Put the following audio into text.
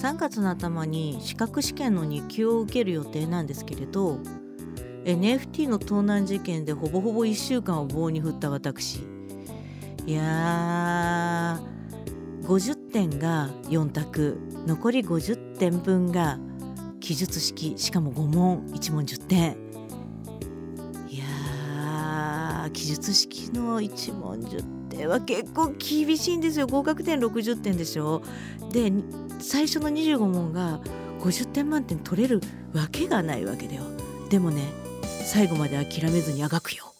3月の頭に資格試験の2級を受ける予定なんですけれど NFT の盗難事件でほぼほぼ1週間を棒に振った私。いやー50点が4択残り50点分が記述式しかも5問1問10点。いやー記述式の1問10点は結構厳しいんですよ。合格点60点でしょ。で最初の25問が50点満点取れるわけがないわけだよ。でもね最後まで諦めずにあがくよ。